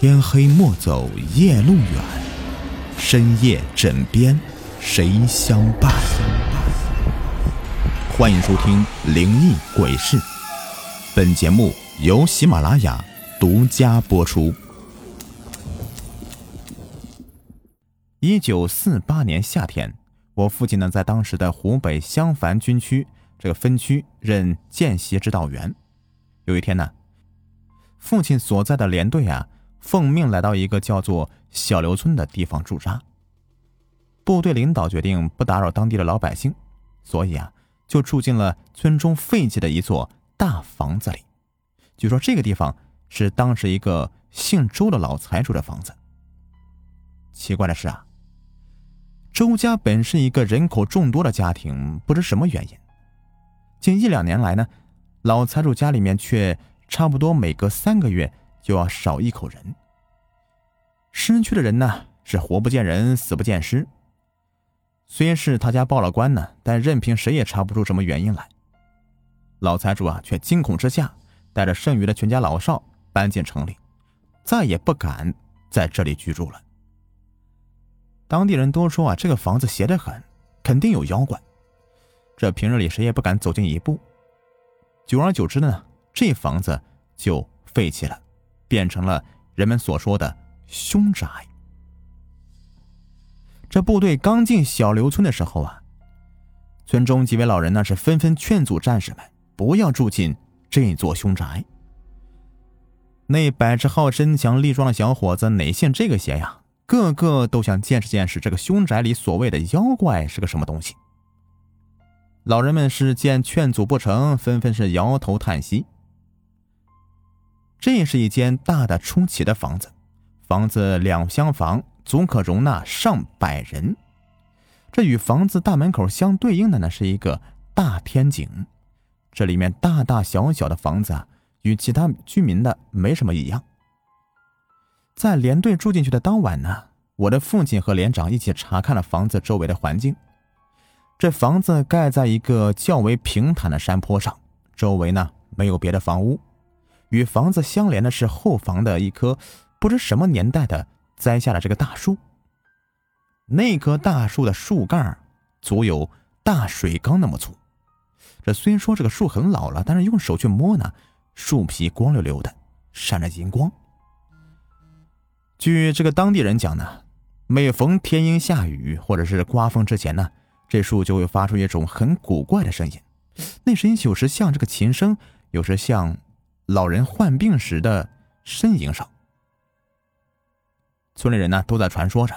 天黑莫走夜路远，深夜枕边谁相伴？欢迎收听《灵异鬼事》，本节目由喜马拉雅独家播出。一九四八年夏天，我父亲呢在当时的湖北襄樊军区这个分区任见习指导员。有一天呢，父亲所在的连队啊。奉命来到一个叫做小刘村的地方驻扎。部队领导决定不打扰当地的老百姓，所以啊，就住进了村中废弃的一座大房子里。据说这个地方是当时一个姓周的老财主的房子。奇怪的是啊，周家本是一个人口众多的家庭，不知什么原因，近一两年来呢，老财主家里面却差不多每隔三个月。就要少一口人。失去的人呢，是活不见人，死不见尸。虽是他家报了官呢，但任凭谁也查不出什么原因来。老财主啊，却惊恐之下，带着剩余的全家老少搬进城里，再也不敢在这里居住了。当地人都说啊，这个房子邪得很，肯定有妖怪。这平日里谁也不敢走近一步。久而久之呢，这房子就废弃了。变成了人们所说的凶宅。这部队刚进小刘村的时候啊，村中几位老人呢是纷纷劝阻战士们不要住进这座凶宅。那百十号身强力壮的小伙子哪信这个邪呀？个个都想见识见识这个凶宅里所谓的妖怪是个什么东西。老人们是见劝阻不成，纷纷是摇头叹息。这是一间大的出奇的房子，房子两厢房，足可容纳上百人。这与房子大门口相对应的呢，是一个大天井。这里面大大小小的房子啊，与其他居民的没什么一样。在连队住进去的当晚呢，我的父亲和连长一起查看了房子周围的环境。这房子盖在一个较为平坦的山坡上，周围呢没有别的房屋。与房子相连的是后房的一棵不知什么年代的栽下了这个大树。那棵大树的树干足有大水缸那么粗。这虽说这个树很老了，但是用手去摸呢，树皮光溜溜的，闪着银光。据这个当地人讲呢，每逢天阴下雨或者是刮风之前呢，这树就会发出一种很古怪的声音。那声音有时像这个琴声，有时像……老人患病时的呻吟声，村里人呢都在传说着，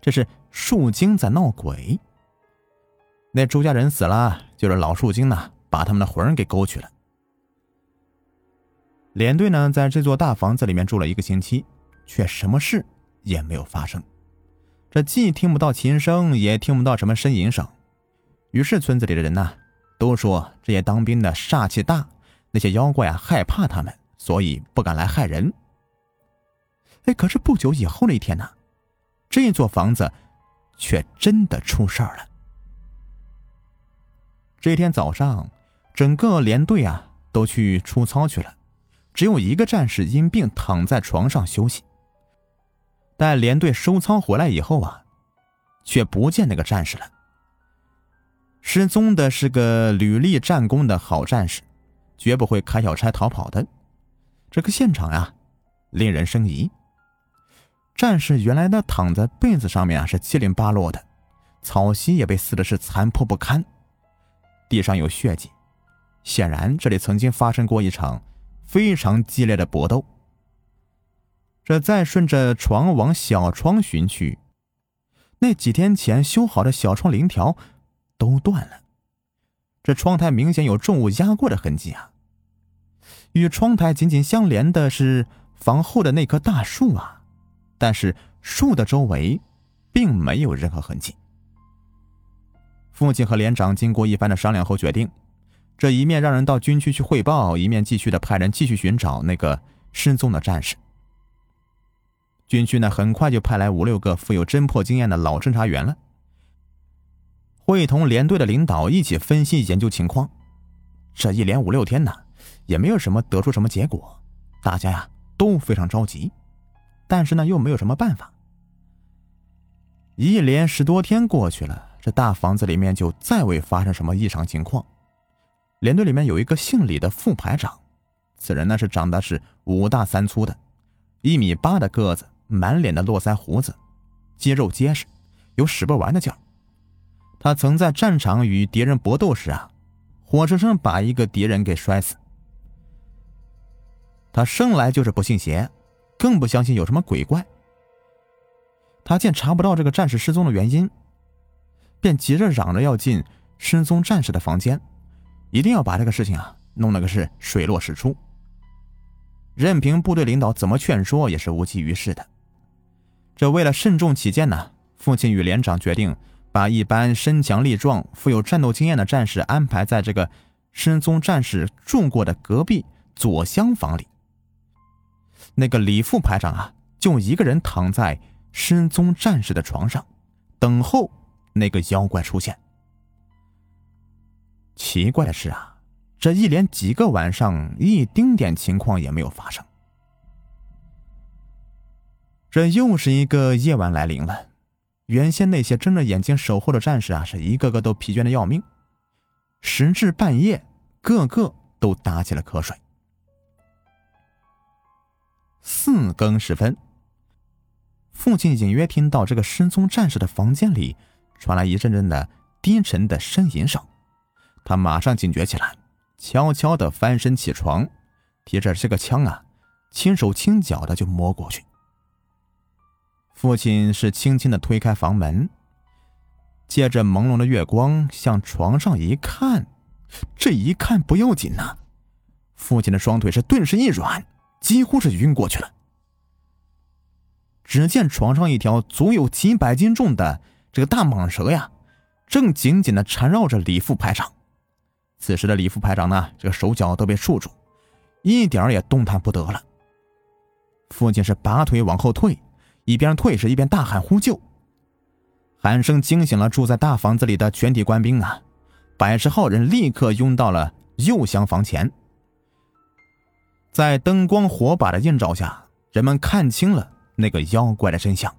这是树精在闹鬼。那周家人死了，就是老树精呢把他们的魂给勾去了。连队呢在这座大房子里面住了一个星期，却什么事也没有发生。这既听不到琴声，也听不到什么呻吟声。于是村子里的人呢都说，这些当兵的煞气大。那些妖怪啊，害怕他们，所以不敢来害人。哎，可是不久以后那一天呢，这座房子却真的出事儿了。这天早上，整个连队啊都去出操去了，只有一个战士因病躺在床上休息。待连队收操回来以后啊，却不见那个战士了。失踪的是个屡立战功的好战士。绝不会开小差逃跑的。这个现场呀，令人生疑。战士原来的躺在被子上面啊，是七零八落的，草席也被撕的是残破不堪，地上有血迹，显然这里曾经发生过一场非常激烈的搏斗。这再顺着床往小窗寻去，那几天前修好的小窗棂条都断了。这窗台明显有重物压过的痕迹啊！与窗台紧紧相连的是房后的那棵大树啊，但是树的周围并没有任何痕迹。父亲和连长经过一番的商量后决定，这一面让人到军区去汇报，一面继续的派人继续寻找那个失踪的战士。军区呢，很快就派来五六个富有侦破经验的老侦查员了。会同连队的领导一起分析研究情况，这一连五六天呢，也没有什么得出什么结果，大家呀都非常着急。但是呢又没有什么办法。一连十多天过去了，这大房子里面就再未发生什么异常情况。连队里面有一个姓李的副排长，此人呢是长得是五大三粗的，一米八的个子，满脸的络腮胡子，肌肉结实，有使不完的劲儿。他曾在战场与敌人搏斗时啊，活生生把一个敌人给摔死。他生来就是不信邪，更不相信有什么鬼怪。他见查不到这个战士失踪的原因，便急着嚷着要进失踪战士的房间，一定要把这个事情啊弄了个是水落石出。任凭部队领导怎么劝说，也是无济于事的。这为了慎重起见呢，父亲与连长决定把一般身强力壮、富有战斗经验的战士安排在这个失踪战士住过的隔壁左厢房里。那个李副排长啊，就一个人躺在。失踪战士的床上，等候那个妖怪出现。奇怪的是啊，这一连几个晚上，一丁点情况也没有发生。这又是一个夜晚来临了，原先那些睁着眼睛守候的战士啊，是一个个都疲倦的要命。时至半夜，个个都打起了瞌睡。四更时分。父亲隐约听到这个失踪战士的房间里传来一阵阵的低沉的呻吟声，他马上警觉起来，悄悄的翻身起床，提着这个枪啊，轻手轻脚的就摸过去。父亲是轻轻的推开房门，借着朦胧的月光向床上一看，这一看不要紧呐，父亲的双腿是顿时一软，几乎是晕过去了。只见床上一条足有几百斤重的这个大蟒蛇呀，正紧紧的缠绕着李副排长。此时的李副排长呢，这个手脚都被束住，一点也动弹不得了。父亲是拔腿往后退，一边退是一边大喊呼救。喊声惊醒了住在大房子里的全体官兵啊，百十号人立刻拥到了右厢房前。在灯光火把的映照下，人们看清了。那个妖怪的真相。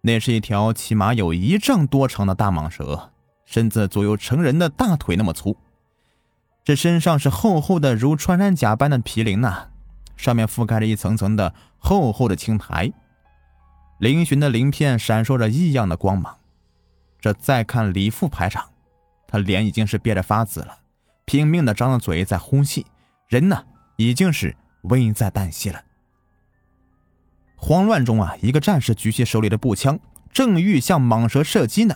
那是一条起码有一丈多长的大蟒蛇，身子足有成人的大腿那么粗。这身上是厚厚的如穿山甲般的皮鳞呐，上面覆盖着一层层的厚厚的青苔，嶙峋的鳞片闪烁着异样的光芒。这再看李副排长，他脸已经是憋得发紫了，拼命的张着嘴在呼吸，人呢已经是危在旦夕了。慌乱中啊，一个战士举起手里的步枪，正欲向蟒蛇射击呢。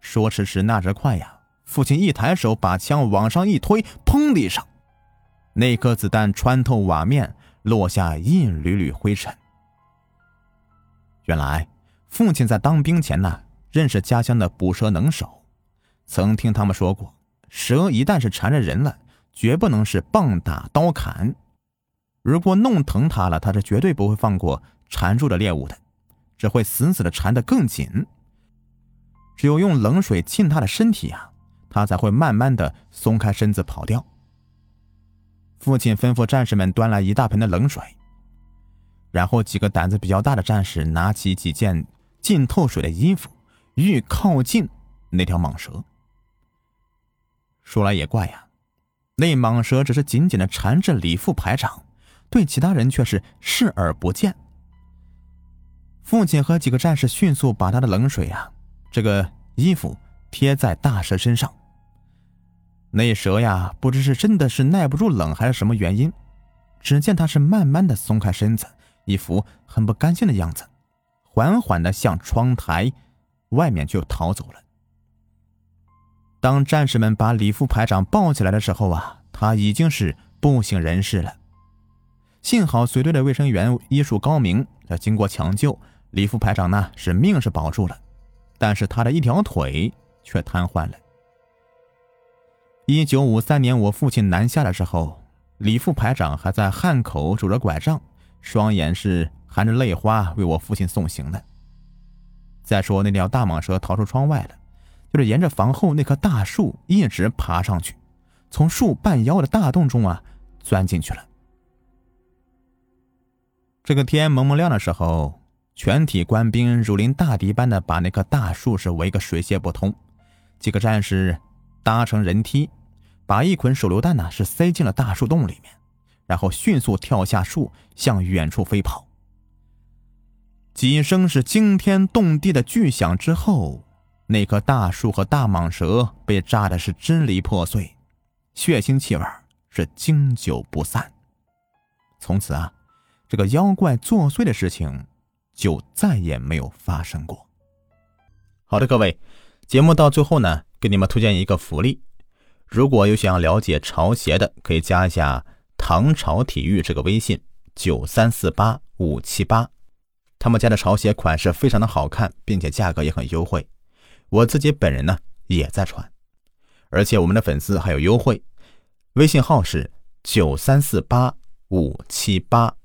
说时迟，那时快呀！父亲一抬手，把枪往上一推，砰的一声，那颗子弹穿透瓦面，落下一缕缕灰尘。原来，父亲在当兵前呢，认识家乡的捕蛇能手，曾听他们说过，蛇一旦是缠着人了，绝不能是棒打刀砍，如果弄疼他了，他是绝对不会放过。缠住的猎物的，只会死死的缠得更紧。只有用冷水浸他的身体啊，他才会慢慢的松开身子跑掉。父亲吩咐战士们端来一大盆的冷水，然后几个胆子比较大的战士拿起几件浸透水的衣服，欲靠近那条蟒蛇。说来也怪呀，那蟒蛇只是紧紧的缠着李副排长，对其他人却是视而不见。父亲和几个战士迅速把他的冷水啊，这个衣服贴在大蛇身上。那蛇呀，不知是真的是耐不住冷，还是什么原因，只见他是慢慢的松开身子，一副很不甘心的样子，缓缓的向窗台外面就逃走了。当战士们把李副排长抱起来的时候啊，他已经是不省人事了。幸好随队的卫生员医术高明，经过抢救。李副排长呢是命是保住了，但是他的一条腿却瘫痪了。一九五三年我父亲南下的时候，李副排长还在汉口拄着拐杖，双眼是含着泪花为我父亲送行的。再说那条大蟒蛇逃出窗外了，就是沿着房后那棵大树一直爬上去，从树半腰的大洞中啊钻进去了。这个天蒙蒙亮的时候，全体官兵如临大敌般的把那棵大树是围个水泄不通。几个战士搭成人梯，把一捆手榴弹呢是塞进了大树洞里面，然后迅速跳下树，向远处飞跑。几声是惊天动地的巨响之后，那棵大树和大蟒蛇被炸的是支离破碎，血腥气味是经久不散。从此啊，这个妖怪作祟的事情就再也没有发生过。好的，各位，节目到最后呢，给你们推荐一个福利：如果有想要了解潮鞋的，可以加一下唐朝体育这个微信九三四八五七八。他们家的潮鞋款式非常的好看，并且价格也很优惠。我自己本人呢也在穿，而且我们的粉丝还有优惠，微信号是九三四八五七八。